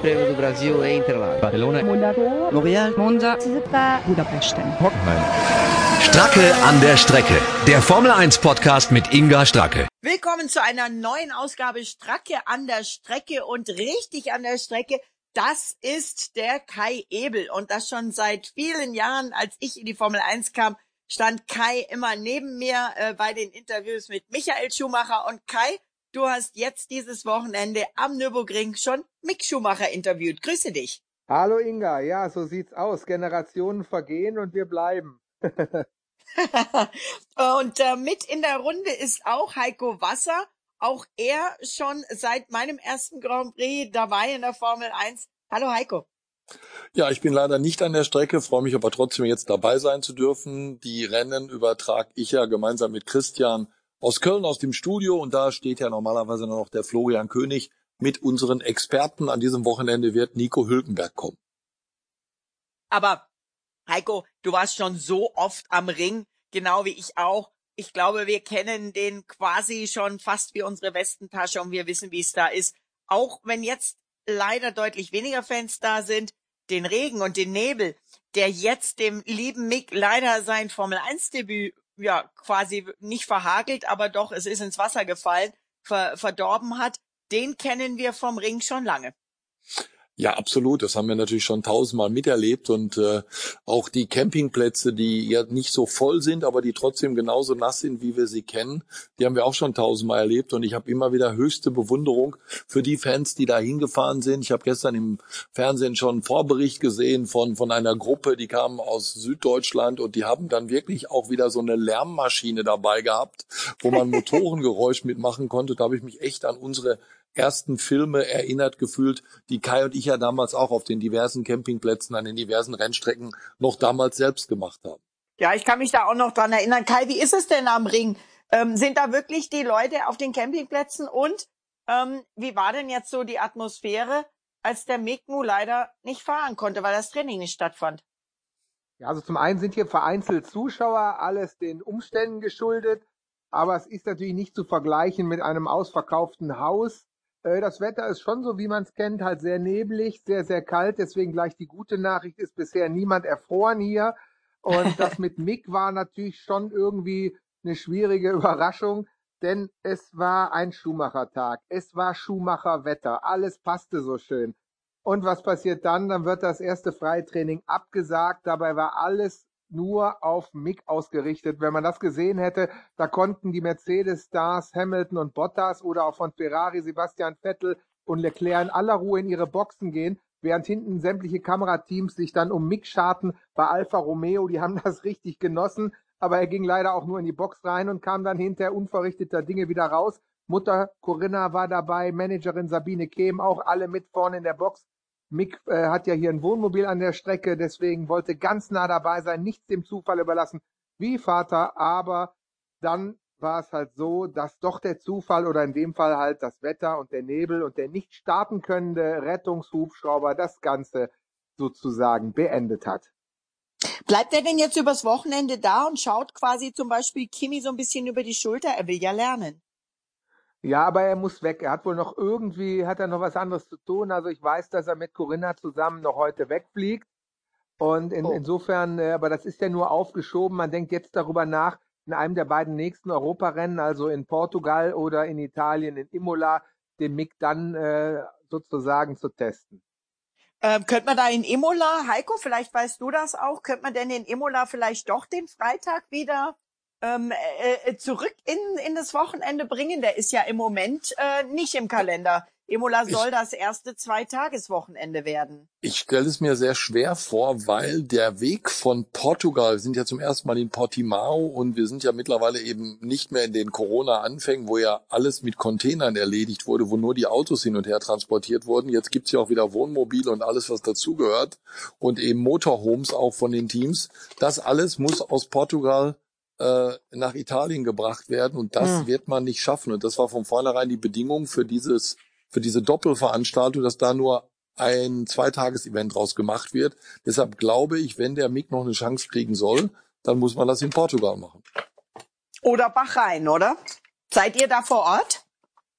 Prêmio do Brasil em Interlagos. Barcelona, L'Oréal, Monza, Budapest. Hockenheim. Stracke an der Strecke. Der Formel 1 Podcast mit Inga Stracke. Willkommen zu einer neuen Ausgabe Stracke an der Strecke und richtig an der Strecke. Das ist der Kai Ebel und das schon seit vielen Jahren, als ich in die Formel 1 kam, stand Kai immer neben mir äh, bei den Interviews mit Michael Schumacher und Kai, du hast jetzt dieses Wochenende am Nürburgring schon Mick Schumacher interviewt. Grüße dich. Hallo Inga, ja, so sieht's aus. Generationen vergehen und wir bleiben. und äh, mit in der Runde ist auch Heiko Wasser. Auch er schon seit meinem ersten Grand Prix dabei in der Formel 1. Hallo Heiko. Ja, ich bin leider nicht an der Strecke, freue mich aber trotzdem jetzt dabei sein zu dürfen. Die Rennen übertrage ich ja gemeinsam mit Christian aus Köln aus dem Studio und da steht ja normalerweise noch der Florian König mit unseren Experten. An diesem Wochenende wird Nico Hülkenberg kommen. Aber Heiko, du warst schon so oft am Ring, genau wie ich auch. Ich glaube, wir kennen den quasi schon fast wie unsere Westentasche und wir wissen, wie es da ist. Auch wenn jetzt leider deutlich weniger Fans da sind, den Regen und den Nebel, der jetzt dem lieben Mick leider sein Formel 1 Debüt ja quasi nicht verhagelt, aber doch es ist ins Wasser gefallen, ver verdorben hat, den kennen wir vom Ring schon lange. Ja, absolut. Das haben wir natürlich schon tausendmal miterlebt und äh, auch die Campingplätze, die ja nicht so voll sind, aber die trotzdem genauso nass sind, wie wir sie kennen, die haben wir auch schon tausendmal erlebt und ich habe immer wieder höchste Bewunderung für die Fans, die da hingefahren sind. Ich habe gestern im Fernsehen schon einen Vorbericht gesehen von von einer Gruppe, die kamen aus Süddeutschland und die haben dann wirklich auch wieder so eine Lärmmaschine dabei gehabt, wo man Motorengeräusch mitmachen konnte. Da habe ich mich echt an unsere ersten Filme erinnert gefühlt, die Kai und ich ja damals auch auf den diversen Campingplätzen, an den diversen Rennstrecken noch damals selbst gemacht haben. Ja, ich kann mich da auch noch dran erinnern. Kai, wie ist es denn am Ring? Ähm, sind da wirklich die Leute auf den Campingplätzen und ähm, wie war denn jetzt so die Atmosphäre, als der Mick leider nicht fahren konnte, weil das Training nicht stattfand? Ja, also zum einen sind hier vereinzelt Zuschauer, alles den Umständen geschuldet, aber es ist natürlich nicht zu vergleichen mit einem ausverkauften Haus das Wetter ist schon so, wie man es kennt, halt sehr neblig, sehr, sehr kalt. Deswegen gleich die gute Nachricht ist bisher niemand erfroren hier. Und das mit Mick war natürlich schon irgendwie eine schwierige Überraschung, denn es war ein Schumacher-Tag. Es war Schumacher-Wetter. Alles passte so schön. Und was passiert dann? Dann wird das erste Freitraining abgesagt. Dabei war alles nur auf Mick ausgerichtet. Wenn man das gesehen hätte, da konnten die Mercedes-Stars Hamilton und Bottas oder auch von Ferrari Sebastian Vettel und Leclerc in aller Ruhe in ihre Boxen gehen, während hinten sämtliche Kamerateams sich dann um Mick scharten bei Alfa Romeo. Die haben das richtig genossen, aber er ging leider auch nur in die Box rein und kam dann hinter unverrichteter Dinge wieder raus. Mutter Corinna war dabei, Managerin Sabine Kehm auch alle mit vorne in der Box. Mick äh, hat ja hier ein Wohnmobil an der Strecke, deswegen wollte ganz nah dabei sein, nichts dem Zufall überlassen, wie Vater, aber dann war es halt so, dass doch der Zufall oder in dem Fall halt das Wetter und der Nebel und der nicht starten könnende Rettungshubschrauber das Ganze sozusagen beendet hat. Bleibt er denn jetzt übers Wochenende da und schaut quasi zum Beispiel Kimi so ein bisschen über die Schulter? Er will ja lernen. Ja, aber er muss weg. Er hat wohl noch irgendwie, hat er noch was anderes zu tun. Also ich weiß, dass er mit Corinna zusammen noch heute wegfliegt. Und in, oh. insofern, äh, aber das ist ja nur aufgeschoben. Man denkt jetzt darüber nach, in einem der beiden nächsten Europarennen, also in Portugal oder in Italien, in Imola, den Mick dann äh, sozusagen zu testen. Ähm, könnte man da in Imola, Heiko, vielleicht weißt du das auch, könnte man denn in Imola vielleicht doch den Freitag wieder ähm, äh, äh, zurück in, in das Wochenende bringen. Der ist ja im Moment äh, nicht im Kalender. Imola soll ich, das erste Zweitageswochenende werden. Ich stelle es mir sehr schwer vor, weil der Weg von Portugal, wir sind ja zum ersten Mal in Portimao und wir sind ja mittlerweile eben nicht mehr in den Corona-Anfängen, wo ja alles mit Containern erledigt wurde, wo nur die Autos hin und her transportiert wurden. Jetzt gibt's ja auch wieder Wohnmobile und alles, was dazugehört und eben Motorhomes auch von den Teams. Das alles muss aus Portugal äh, nach Italien gebracht werden und das hm. wird man nicht schaffen. Und das war von vornherein die Bedingung für dieses, für diese Doppelveranstaltung, dass da nur ein Zweitages-Event draus gemacht wird. Deshalb glaube ich, wenn der Mick noch eine Chance kriegen soll, dann muss man das in Portugal machen. Oder Bahrain, oder? Seid ihr da vor Ort?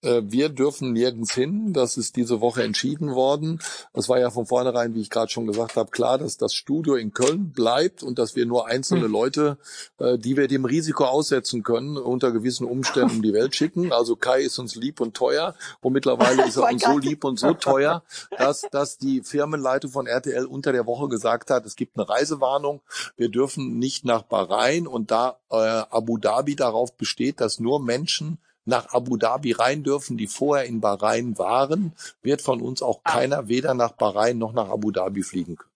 Äh, wir dürfen nirgends hin. Das ist diese Woche entschieden worden. Es war ja von vornherein, wie ich gerade schon gesagt habe, klar, dass das Studio in Köln bleibt und dass wir nur einzelne hm. Leute, äh, die wir dem Risiko aussetzen können, unter gewissen Umständen um die Welt schicken. Also Kai ist uns lieb und teuer und mittlerweile ist er uns so lieb und so teuer, dass, dass die Firmenleitung von RTL unter der Woche gesagt hat, es gibt eine Reisewarnung. Wir dürfen nicht nach Bahrain und da äh, Abu Dhabi darauf besteht, dass nur Menschen nach Abu Dhabi rein dürfen, die vorher in Bahrain waren, wird von uns auch ah. keiner weder nach Bahrain noch nach Abu Dhabi fliegen können.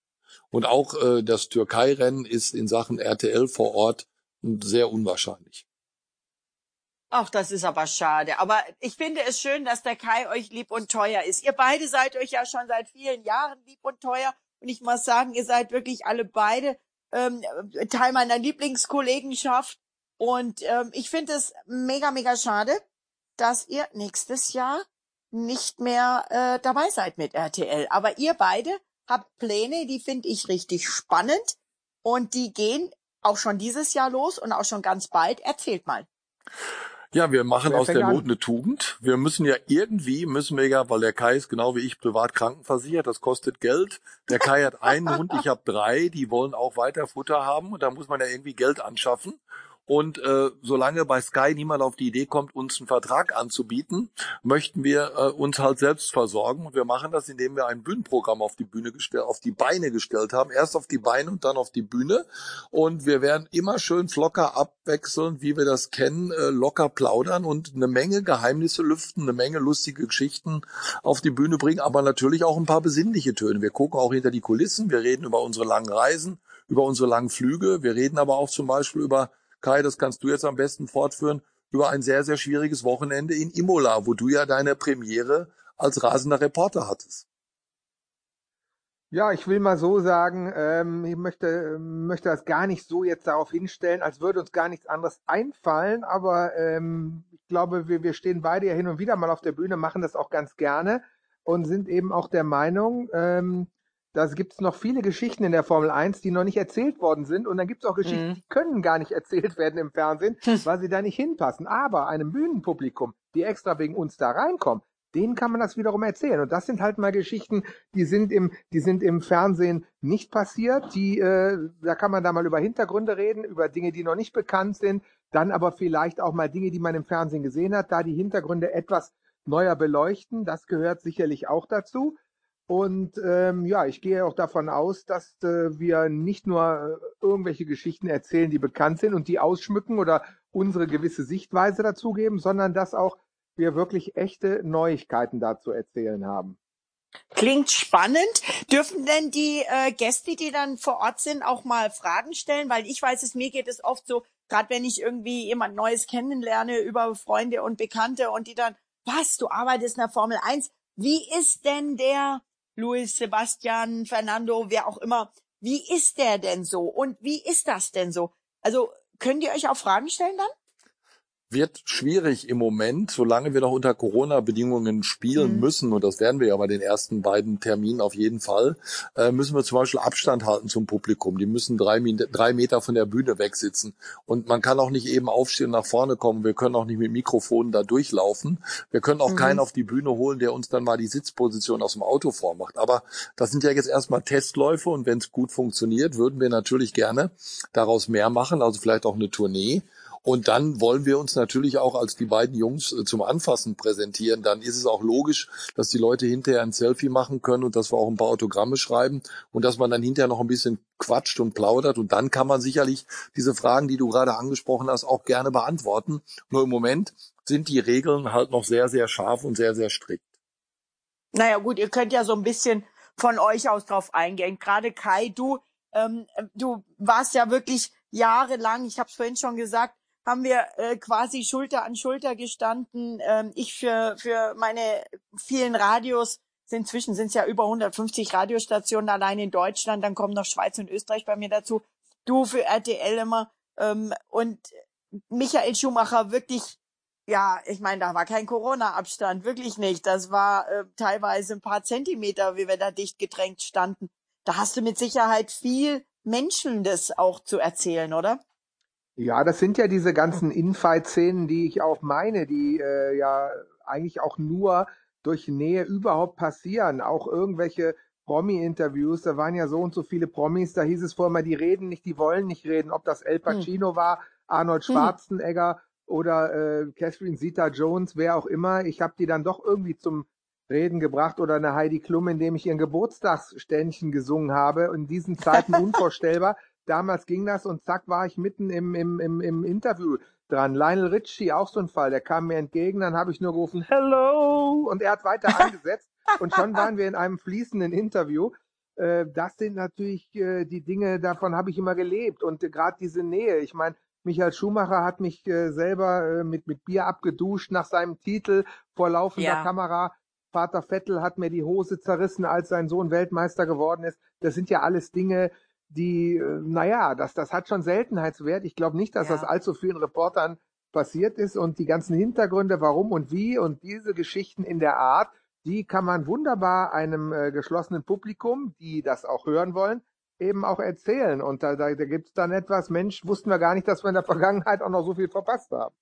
Und auch äh, das Türkei-Rennen ist in Sachen RTL vor Ort sehr unwahrscheinlich. Ach, das ist aber schade. Aber ich finde es schön, dass der Kai euch lieb und teuer ist. Ihr beide seid euch ja schon seit vielen Jahren lieb und teuer. Und ich muss sagen, ihr seid wirklich alle beide ähm, Teil meiner Lieblingskollegenschaft. Und ähm, ich finde es mega, mega schade, dass ihr nächstes Jahr nicht mehr äh, dabei seid mit RTL. Aber ihr beide habt Pläne, die finde ich richtig spannend und die gehen auch schon dieses Jahr los und auch schon ganz bald. Erzählt mal. Ja, wir machen aus der Not eine Tugend. Wir müssen ja irgendwie, müssen wir ja, weil der Kai ist genau wie ich privat krankenversichert, das kostet Geld. Der Kai hat einen Hund, ich habe drei, die wollen auch weiter Futter haben und da muss man ja irgendwie Geld anschaffen. Und äh, solange bei Sky niemand auf die Idee kommt, uns einen Vertrag anzubieten, möchten wir äh, uns halt selbst versorgen. Und wir machen das, indem wir ein Bühnenprogramm auf die Bühne gestellt, auf die Beine gestellt haben. Erst auf die Beine und dann auf die Bühne. Und wir werden immer schön locker abwechseln, wie wir das kennen, äh, locker plaudern und eine Menge Geheimnisse lüften, eine Menge lustige Geschichten auf die Bühne bringen, aber natürlich auch ein paar besinnliche Töne. Wir gucken auch hinter die Kulissen, wir reden über unsere langen Reisen, über unsere langen Flüge, wir reden aber auch zum Beispiel über Kai, das kannst du jetzt am besten fortführen, über ein sehr, sehr schwieriges Wochenende in Imola, wo du ja deine Premiere als rasender Reporter hattest. Ja, ich will mal so sagen, ähm, ich möchte, möchte das gar nicht so jetzt darauf hinstellen, als würde uns gar nichts anderes einfallen, aber ähm, ich glaube, wir, wir stehen beide ja hin und wieder mal auf der Bühne, machen das auch ganz gerne und sind eben auch der Meinung, ähm, da gibt es noch viele Geschichten in der Formel 1, die noch nicht erzählt worden sind. Und dann gibt es auch Geschichten, mhm. die können gar nicht erzählt werden im Fernsehen, hm. weil sie da nicht hinpassen. Aber einem Bühnenpublikum, die extra wegen uns da reinkommen, denen kann man das wiederum erzählen. Und das sind halt mal Geschichten, die sind im, die sind im Fernsehen nicht passiert. Die, äh, da kann man da mal über Hintergründe reden, über Dinge, die noch nicht bekannt sind. Dann aber vielleicht auch mal Dinge, die man im Fernsehen gesehen hat, da die Hintergründe etwas neuer beleuchten. Das gehört sicherlich auch dazu. Und ähm, ja, ich gehe auch davon aus, dass äh, wir nicht nur äh, irgendwelche Geschichten erzählen, die bekannt sind und die ausschmücken oder unsere gewisse Sichtweise dazugeben, sondern dass auch wir wirklich echte Neuigkeiten dazu erzählen haben. Klingt spannend. Dürfen denn die äh, Gäste, die dann vor Ort sind, auch mal Fragen stellen? Weil ich weiß es, mir geht es oft so, gerade wenn ich irgendwie jemand Neues kennenlerne über Freunde und Bekannte und die dann, was, du arbeitest in der Formel 1, wie ist denn der Luis, Sebastian, Fernando, wer auch immer. Wie ist der denn so? Und wie ist das denn so? Also könnt ihr euch auch Fragen stellen dann? Wird schwierig im Moment, solange wir noch unter Corona-Bedingungen spielen mhm. müssen, und das werden wir ja bei den ersten beiden Terminen auf jeden Fall, äh, müssen wir zum Beispiel Abstand halten zum Publikum. Die müssen drei, drei Meter von der Bühne wegsitzen. Und man kann auch nicht eben aufstehen und nach vorne kommen. Wir können auch nicht mit Mikrofonen da durchlaufen. Wir können auch mhm. keinen auf die Bühne holen, der uns dann mal die Sitzposition aus dem Auto vormacht. Aber das sind ja jetzt erstmal Testläufe und wenn es gut funktioniert, würden wir natürlich gerne daraus mehr machen, also vielleicht auch eine Tournee. Und dann wollen wir uns natürlich auch als die beiden Jungs äh, zum Anfassen präsentieren. Dann ist es auch logisch, dass die Leute hinterher ein Selfie machen können und dass wir auch ein paar Autogramme schreiben und dass man dann hinterher noch ein bisschen quatscht und plaudert. Und dann kann man sicherlich diese Fragen, die du gerade angesprochen hast, auch gerne beantworten. Nur im Moment sind die Regeln halt noch sehr, sehr scharf und sehr, sehr strikt. Naja gut, ihr könnt ja so ein bisschen von euch aus drauf eingehen. Gerade Kai, du, ähm, du warst ja wirklich jahrelang, ich habe es vorhin schon gesagt, haben wir äh, quasi Schulter an Schulter gestanden. Ähm, ich für, für meine vielen Radios, inzwischen sind es ja über 150 Radiostationen allein in Deutschland, dann kommen noch Schweiz und Österreich bei mir dazu. Du für RTL immer. Ähm, und Michael Schumacher wirklich, ja, ich meine, da war kein Corona-Abstand, wirklich nicht. Das war äh, teilweise ein paar Zentimeter, wie wir da dicht gedrängt standen. Da hast du mit Sicherheit viel Menschen das auch zu erzählen, oder? Ja, das sind ja diese ganzen Infight-Szenen, die ich auch meine, die äh, ja eigentlich auch nur durch Nähe überhaupt passieren. Auch irgendwelche Promi-Interviews, da waren ja so und so viele Promis, da hieß es vorher mal, die reden nicht, die wollen nicht reden, ob das El hm. Pacino hm. war, Arnold Schwarzenegger hm. oder äh, Catherine Zeta Jones, wer auch immer. Ich habe die dann doch irgendwie zum Reden gebracht oder eine Heidi Klum, indem ich ihren Geburtstagsständchen gesungen habe. In diesen Zeiten unvorstellbar. Damals ging das und zack war ich mitten im, im, im, im Interview dran. Lionel Richie, auch so ein Fall, der kam mir entgegen, dann habe ich nur gerufen, Hello! Und er hat weiter angesetzt und schon waren wir in einem fließenden Interview. Äh, das sind natürlich äh, die Dinge, davon habe ich immer gelebt. Und äh, gerade diese Nähe, ich meine, Michael Schumacher hat mich äh, selber mit, mit Bier abgeduscht nach seinem Titel vor laufender ja. Kamera. Vater Vettel hat mir die Hose zerrissen, als sein Sohn Weltmeister geworden ist. Das sind ja alles Dinge, die, äh, naja, das, das hat schon Seltenheitswert. Ich glaube nicht, dass ja. das allzu vielen Reportern passiert ist und die ganzen Hintergründe, warum und wie und diese Geschichten in der Art, die kann man wunderbar einem äh, geschlossenen Publikum, die das auch hören wollen, eben auch erzählen. Und da, da, da gibt es dann etwas, Mensch, wussten wir gar nicht, dass wir in der Vergangenheit auch noch so viel verpasst haben.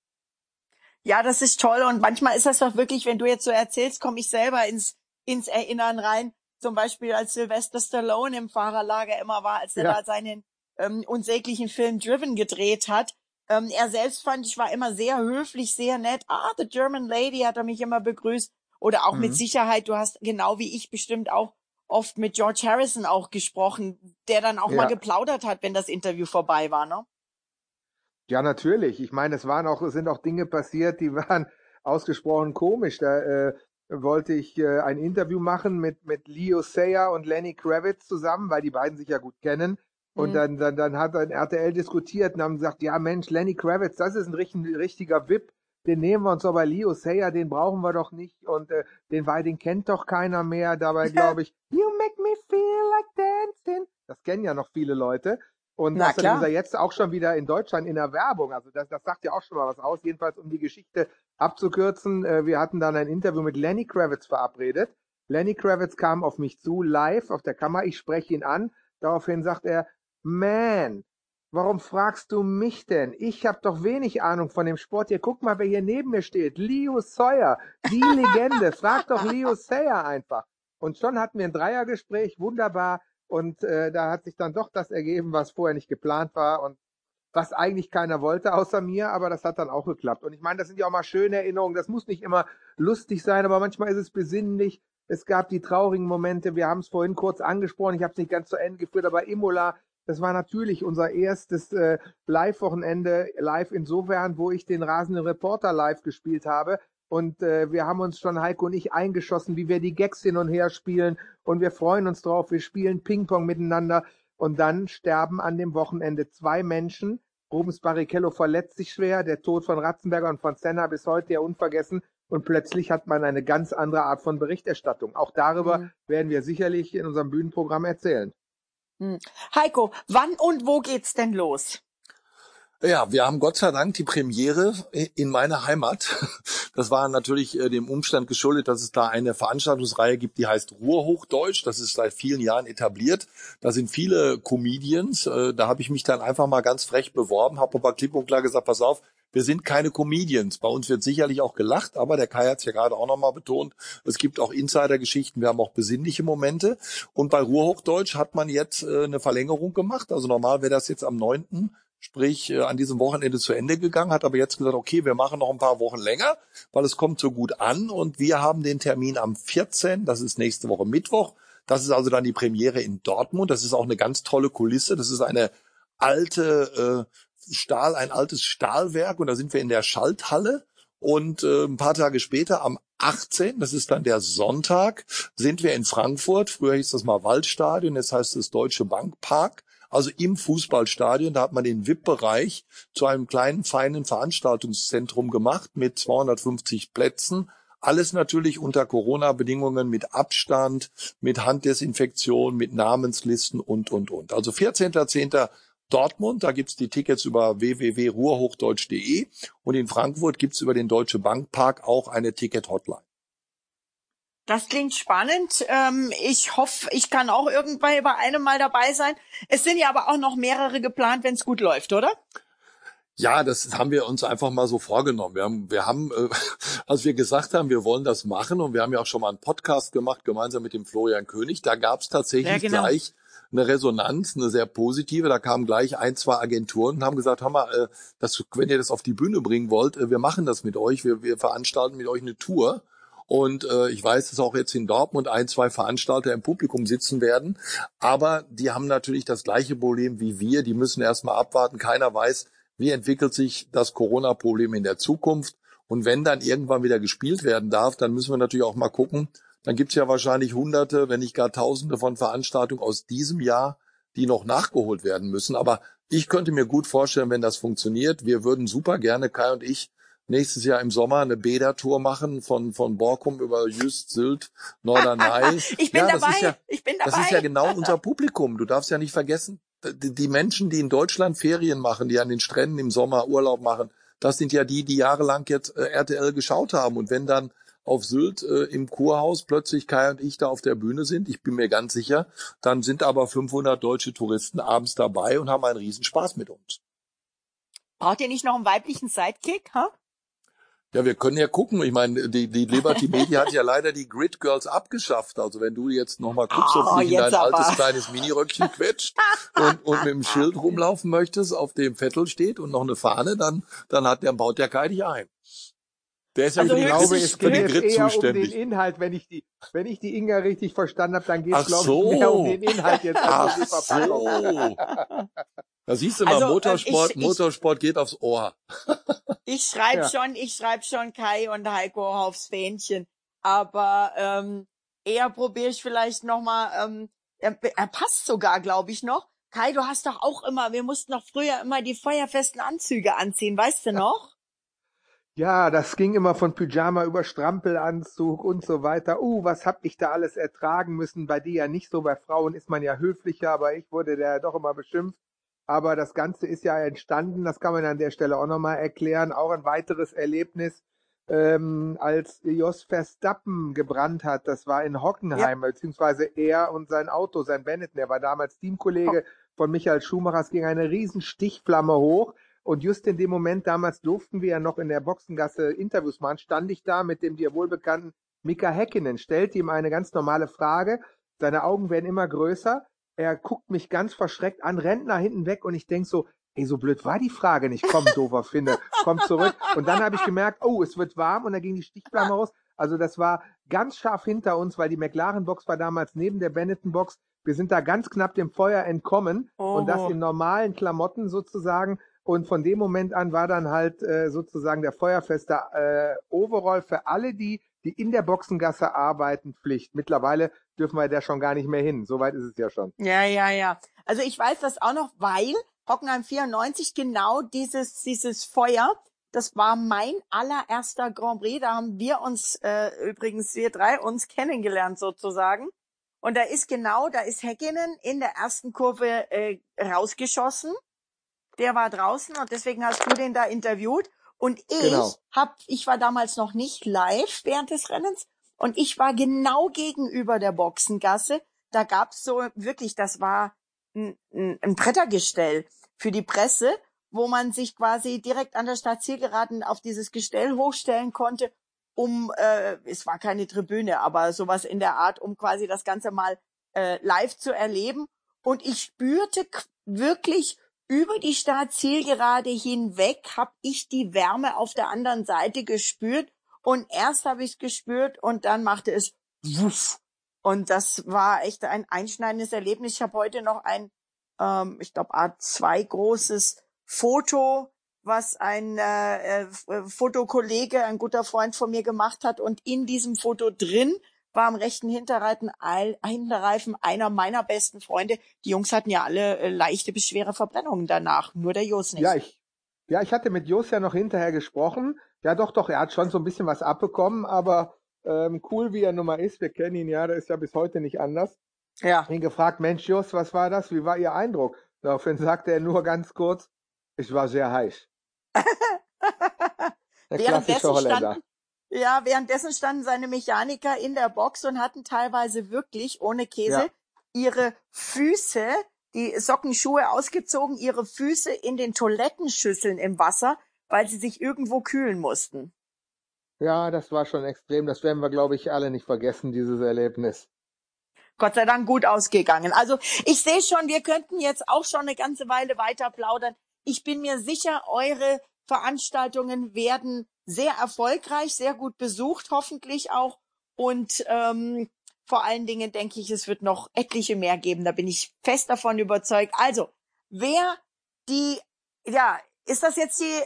Ja, das ist toll. Und manchmal ist das doch wirklich, wenn du jetzt so erzählst, komme ich selber ins, ins Erinnern rein zum Beispiel als Sylvester Stallone im Fahrerlager immer war, als er ja. da seinen ähm, unsäglichen Film Driven gedreht hat. Ähm, er selbst fand, ich war immer sehr höflich, sehr nett. Ah, the German Lady hat er mich immer begrüßt. Oder auch mhm. mit Sicherheit, du hast genau wie ich bestimmt auch oft mit George Harrison auch gesprochen, der dann auch ja. mal geplaudert hat, wenn das Interview vorbei war, ne? Ja, natürlich. Ich meine, es waren auch, es sind auch Dinge passiert, die waren ausgesprochen komisch. Da äh, wollte ich äh, ein Interview machen mit, mit Leo Sayer und Lenny Kravitz zusammen, weil die beiden sich ja gut kennen. Und mhm. dann, dann, dann hat ein RTL diskutiert und haben gesagt, ja Mensch, Lenny Kravitz, das ist ein richtig, richtiger VIP, den nehmen wir uns aber Leo Sayer, den brauchen wir doch nicht und äh, den, weil den kennt doch keiner mehr. Dabei glaube ich, you make me feel like dancing. Das kennen ja noch viele Leute. Und Na, außerdem ist er jetzt auch schon wieder in Deutschland in der Werbung. Also das, das sagt ja auch schon mal was aus. Jedenfalls, um die Geschichte abzukürzen, äh, wir hatten dann ein Interview mit Lenny Kravitz verabredet. Lenny Kravitz kam auf mich zu, live auf der Kamera. Ich spreche ihn an. Daraufhin sagt er, man, warum fragst du mich denn? Ich habe doch wenig Ahnung von dem Sport. Hier, guck mal, wer hier neben mir steht. Leo Sawyer, die Legende. Frag doch Leo Sayer einfach. Und schon hatten wir ein Dreiergespräch, wunderbar. Und äh, da hat sich dann doch das ergeben, was vorher nicht geplant war und was eigentlich keiner wollte außer mir, aber das hat dann auch geklappt. Und ich meine, das sind ja auch mal schöne Erinnerungen. Das muss nicht immer lustig sein, aber manchmal ist es besinnlich. Es gab die traurigen Momente. Wir haben es vorhin kurz angesprochen. Ich habe es nicht ganz zu Ende geführt, aber Imola, das war natürlich unser erstes äh, Live-Wochenende, live insofern, wo ich den rasenden Reporter live gespielt habe. Und äh, wir haben uns schon, Heiko und ich, eingeschossen, wie wir die Gags hin und her spielen. Und wir freuen uns drauf. Wir spielen Ping-Pong miteinander. Und dann sterben an dem Wochenende zwei Menschen. Rubens Barrichello verletzt sich schwer. Der Tod von Ratzenberger und von Senna bis heute ja unvergessen. Und plötzlich hat man eine ganz andere Art von Berichterstattung. Auch darüber mhm. werden wir sicherlich in unserem Bühnenprogramm erzählen. Mhm. Heiko, wann und wo geht's denn los? Ja, wir haben Gott sei Dank die Premiere in meiner Heimat. Das war natürlich äh, dem Umstand geschuldet, dass es da eine Veranstaltungsreihe gibt, die heißt Ruhrhochdeutsch. Das ist seit vielen Jahren etabliert. Da sind viele Comedians. Äh, da habe ich mich dann einfach mal ganz frech beworben, habe aber klipp und klar gesagt, pass auf, wir sind keine Comedians. Bei uns wird sicherlich auch gelacht, aber der Kai hat es ja gerade auch nochmal betont, es gibt auch Insider-Geschichten, wir haben auch besinnliche Momente. Und bei Ruhrhochdeutsch hat man jetzt äh, eine Verlängerung gemacht. Also normal wäre das jetzt am 9 sprich äh, an diesem Wochenende zu Ende gegangen, hat aber jetzt gesagt, okay, wir machen noch ein paar Wochen länger, weil es kommt so gut an und wir haben den Termin am 14., das ist nächste Woche Mittwoch. Das ist also dann die Premiere in Dortmund. Das ist auch eine ganz tolle Kulisse. Das ist eine alte äh, Stahl, ein altes Stahlwerk und da sind wir in der Schalthalle. Und äh, ein paar Tage später, am 18., das ist dann der Sonntag, sind wir in Frankfurt. Früher hieß das mal Waldstadion, jetzt heißt es Deutsche Bank Park also im Fußballstadion. Da hat man den VIP-Bereich zu einem kleinen, feinen Veranstaltungszentrum gemacht mit 250 Plätzen. Alles natürlich unter Corona-Bedingungen mit Abstand, mit Handdesinfektion, mit Namenslisten und, und, und. Also 14.10. Dortmund, da gibt's die Tickets über www.ruhrhochdeutsch.de und in Frankfurt gibt's über den Deutsche Bank Park auch eine Ticket-Hotline. Das klingt spannend. Ähm, ich hoffe, ich kann auch irgendwann bei einem Mal dabei sein. Es sind ja aber auch noch mehrere geplant, wenn es gut läuft, oder? Ja, das haben wir uns einfach mal so vorgenommen. Wir haben, wir haben, äh, als wir gesagt haben, wir wollen das machen und wir haben ja auch schon mal einen Podcast gemacht, gemeinsam mit dem Florian König, da gab es tatsächlich Ja, genau. gleich eine Resonanz, eine sehr positive. Da kamen gleich ein, zwei Agenturen und haben gesagt, hör mal, äh, das, wenn ihr das auf die Bühne bringen wollt, äh, wir machen das mit euch, wir, wir veranstalten mit euch eine Tour. Und äh, ich weiß, dass auch jetzt in Dortmund ein, zwei Veranstalter im Publikum sitzen werden. Aber die haben natürlich das gleiche Problem wie wir. Die müssen erstmal abwarten. Keiner weiß, wie entwickelt sich das Corona-Problem in der Zukunft. Und wenn dann irgendwann wieder gespielt werden darf, dann müssen wir natürlich auch mal gucken. Dann gibt's ja wahrscheinlich Hunderte, wenn nicht gar Tausende von Veranstaltungen aus diesem Jahr, die noch nachgeholt werden müssen. Aber ich könnte mir gut vorstellen, wenn das funktioniert. Wir würden super gerne, Kai und ich, nächstes Jahr im Sommer eine Bäder-Tour machen von, von Borkum über Jüst, Sylt, Norderney. Ich bin ja, dabei. Ja, ich bin dabei. das ist ja genau unser Publikum. Du darfst ja nicht vergessen, die die Menschen, die in Deutschland Ferien machen, die an den Stränden im Sommer Urlaub machen, das sind ja die, die jahrelang jetzt äh, RTL geschaut haben. Und wenn dann auf Sylt äh, im Kurhaus plötzlich Kai und ich da auf der Bühne sind, ich bin mir ganz sicher, dann sind aber 500 deutsche Touristen abends dabei und haben einen Riesenspaß mit uns. Braucht ihr nicht noch einen weiblichen Sidekick? Ha? Ja, wir können ja gucken. Ich meine, die, die Liberty Media hat ja leider die Grid Girls abgeschafft. Also wenn du jetzt nochmal guckst, ob Oh, du dich in dein aber. altes kleines Miniröckchen quetscht und, und mit dem Schild rumlaufen möchtest, auf dem Vettel steht und noch eine Fahne, dann, dann hat der, baut der Kai dich ein. Der ist ja Also Ich glaube, es für jetzt Grid eher um zuständig. den Inhalt, wenn ich die, wenn ich die Inga richtig verstanden habe, dann geht es, glaube so. ich, mehr um den Inhalt jetzt als Ach um die Verpackung. so. Da siehst du mal, Also, äh, Motorsport, ich- ich- Motorsport geht aufs Ohr. Ich schreibe Ja. schon, ich schreibe schon Kai und Heiko aufs Fähnchen. Aber ähm, eher probiere ich vielleicht nochmal, ähm, er, er passt sogar, glaube ich, noch. Kai, du hast doch auch immer, wir mussten doch früher immer die feuerfesten Anzüge anziehen, weißt du noch? Ja, das ging immer von Pyjama über Strampelanzug und so weiter. Uh, was hab ich da alles ertragen müssen? Bei dir ja nicht so. Bei Frauen ist man ja höflicher, aber ich wurde da doch immer beschimpft. Aber das Ganze ist ja entstanden, das kann man an der Stelle auch nochmal erklären. Auch ein weiteres Erlebnis, ähm, als Jos Verstappen gebrannt hat. Das war in Hockenheim, beziehungsweise er und sein Auto, sein Benetton. Er war damals Teamkollege von Michael Schumacher. Es ging eine riesen Stichflamme hoch. Und just in dem Moment, damals durften wir ja noch in der Boxengasse Interviews machen, stand ich da mit dem dir wohlbekannten Mika Häkkinen, stellte ihm eine ganz normale Frage. Seine Augen werden immer größer. Er guckt mich ganz verschreckt an, rennt nach hinten weg und ich denk so, ey, so blöd war die Frage nicht. Komm, doofer Finne, komm zurück. Und dann habe ich gemerkt, oh, es wird warm und da ging die Stichflamme raus. Also das war ganz scharf hinter uns, weil die McLaren-Box war damals neben der Benetton-Box. Wir sind da ganz knapp dem Feuer entkommen und das Oh. in normalen Klamotten sozusagen. Und von dem Moment an war dann halt äh, sozusagen der feuerfeste äh, Overall für alle, die, die in der Boxengasse arbeiten, Pflicht. Mittlerweile dürfen wir da schon gar nicht mehr hin. Soweit ist es ja schon. Ja, ja, ja. Also ich weiß das auch noch, weil Hockenheim 94 genau dieses, dieses Feuer, das war mein allererster Grand Prix. Da haben wir uns, äh, übrigens wir drei, uns kennengelernt sozusagen. Und da ist genau, da ist Häkkinen in der ersten Kurve äh, rausgeschossen. Der war draußen und deswegen hast du den da interviewt. Und ich Genau. hab, ich war damals noch nicht live während des Rennens und ich war genau gegenüber der Boxengasse. Da gab's so wirklich, das war ein, ein, ein Brettergestell für die Presse, wo man sich quasi direkt an der Startzielgeraden auf dieses Gestell hochstellen konnte, um, äh, es war keine Tribüne, aber sowas in der Art, um quasi das Ganze mal äh, live zu erleben. Und ich spürte wirklich über die Startzielgerade hinweg, habe ich die Wärme auf der anderen Seite gespürt. Und erst habe ich es gespürt und dann machte es wuff. Und das war echt ein einschneidendes Erlebnis. Ich habe heute noch ein, ähm, ich glaube, A2 großes Foto, was ein äh, äh, Fotokollege, ein guter Freund von mir gemacht hat. Und in diesem Foto drin war am rechten Hinterreifen, Hinterreifen einer meiner besten Freunde. Die Jungs hatten ja alle äh, leichte bis schwere Verbrennungen danach, nur der Jos nicht. Ja, ich, ja, ich hatte mit Jos ja noch hinterher gesprochen. Ja, doch, doch, er hat schon so ein bisschen was abbekommen, aber ähm, cool, wie er nun mal ist. Wir kennen ihn ja, der ist ja bis heute nicht anders. ja. ihn gefragt, Mensch, Jos, was war das? Wie war Ihr Eindruck? Daraufhin sagte er nur ganz kurz, ich war sehr heiß. Der klassische Holländer. standen, ja, währenddessen standen seine Mechaniker in der Box und hatten teilweise wirklich ohne Käse Ja. ihre Füße die Sockenschuhe ausgezogen, ihre Füße in den Toilettenschüsseln im Wasser, weil sie sich irgendwo kühlen mussten. Ja, das war schon extrem. Das werden wir, glaube ich, alle nicht vergessen, dieses Erlebnis. Gott sei Dank gut ausgegangen. Also ich sehe schon, wir könnten jetzt auch schon eine ganze Weile weiter plaudern. Ich bin mir sicher, eure Veranstaltungen werden sehr erfolgreich, sehr gut besucht, hoffentlich auch. Und ähm, vor allen Dingen denke ich, es wird noch etliche mehr geben. Da bin ich fest davon überzeugt. Also, wer die, ja, ist das jetzt die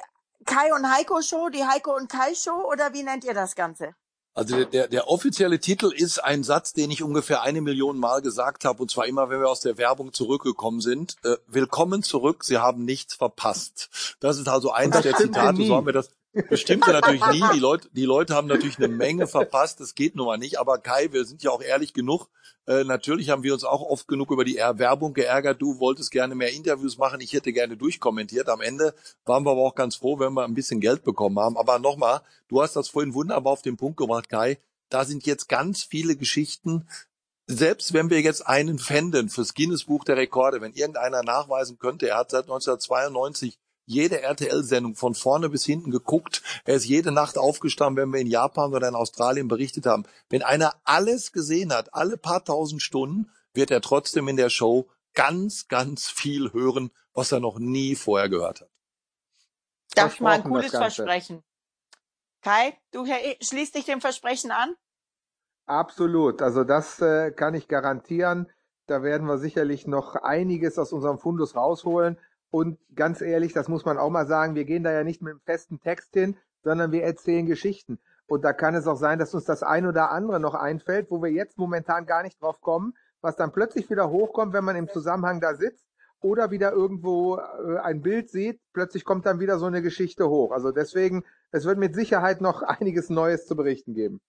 Kai und Heiko Show, die Heiko und Kai Show oder wie nennt ihr das Ganze? Also der, der offizielle Titel ist ein Satz, den ich ungefähr eine Million Mal gesagt habe, und zwar immer, wenn wir aus der Werbung zurückgekommen sind. Äh, Willkommen zurück, Sie haben nichts verpasst. Das ist also eins der Zitate, so haben wir das. Bestimmte natürlich nie. Die Leute, die Leute haben natürlich eine Menge verpasst. Das geht nun mal nicht. Aber Kai, wir sind ja auch ehrlich genug. Äh, natürlich haben wir uns auch oft genug über die Werbung geärgert. Du wolltest gerne mehr Interviews machen. Ich hätte gerne durchkommentiert. Am Ende waren wir aber auch ganz froh, wenn wir ein bisschen Geld bekommen haben. Aber nochmal, du hast das vorhin wunderbar auf den Punkt gebracht, Kai. Da sind jetzt ganz viele Geschichten, selbst wenn wir jetzt einen fänden fürs Guinness Buch der Rekorde, wenn irgendeiner nachweisen könnte, er hat seit 1992 jede RTL-Sendung von vorne bis hinten geguckt. Er ist jede Nacht aufgestanden, wenn wir in Japan oder in Australien berichtet haben. Wenn einer alles gesehen hat, alle paar tausend Stunden, wird er trotzdem in der Show ganz, ganz viel hören, was er noch nie vorher gehört hat. Darf ich mal ein cooles Versprechen? Kai, du schließt dich dem Versprechen an? Absolut. Also das äh, kann ich garantieren. Da werden wir sicherlich noch einiges aus unserem Fundus rausholen. Und ganz ehrlich, das muss man auch mal sagen, wir gehen da ja nicht mit einem festen Text hin, sondern wir erzählen Geschichten. Und da kann es auch sein, dass uns das ein oder andere noch einfällt, wo wir jetzt momentan gar nicht drauf kommen, was dann plötzlich wieder hochkommt, wenn man im Zusammenhang da sitzt oder wieder irgendwo äh, ein Bild sieht, plötzlich kommt dann wieder so eine Geschichte hoch. Also deswegen, es wird mit Sicherheit noch einiges Neues zu berichten geben.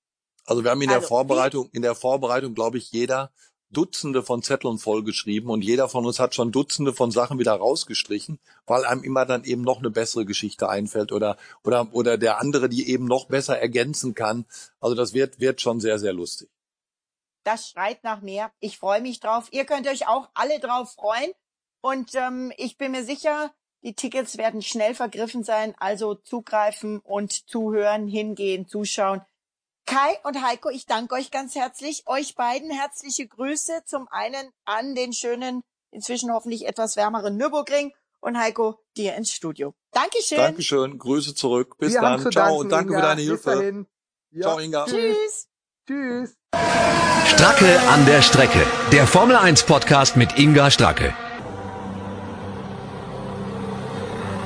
Also wir haben in der also, Vorbereitung, in der Vorbereitung, glaube ich, jeder Dutzende von Zetteln vollgeschrieben und jeder von uns hat schon Dutzende von Sachen wieder rausgestrichen, weil einem immer dann eben noch eine bessere Geschichte einfällt oder oder oder der andere die eben noch besser ergänzen kann. Also das wird wird schon sehr sehr lustig. Das schreit nach mehr. Ich freue mich drauf. Ihr könnt euch auch alle drauf freuen und ähm, ich bin mir sicher, die Tickets werden schnell vergriffen sein. Also zugreifen und zuhören, hingehen, zuschauen. Kai und Heiko, ich danke euch ganz herzlich. Euch beiden herzliche Grüße. Zum einen an den schönen, inzwischen hoffentlich etwas wärmeren Nürburgring und Heiko dir ins Studio. Dankeschön. Dankeschön. Grüße zurück. Bis Wir dann. Ciao danken, und danke Inga. für deine Hilfe. Ja. Ciao, Inga. Tschüss. Tschüss. Stracke an der Strecke. Der Formel 1 Podcast mit Inga Stracke.